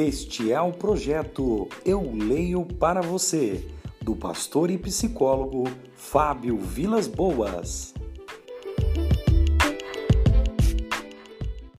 Este é o projeto Eu Leio para Você, do pastor e psicólogo Fábio Vilas Boas.